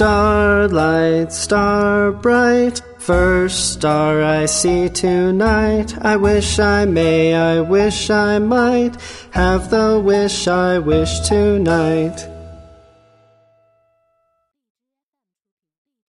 Starlight, star bright, first star I see tonight. I wish I may, I wish I might have the wish I wish tonight.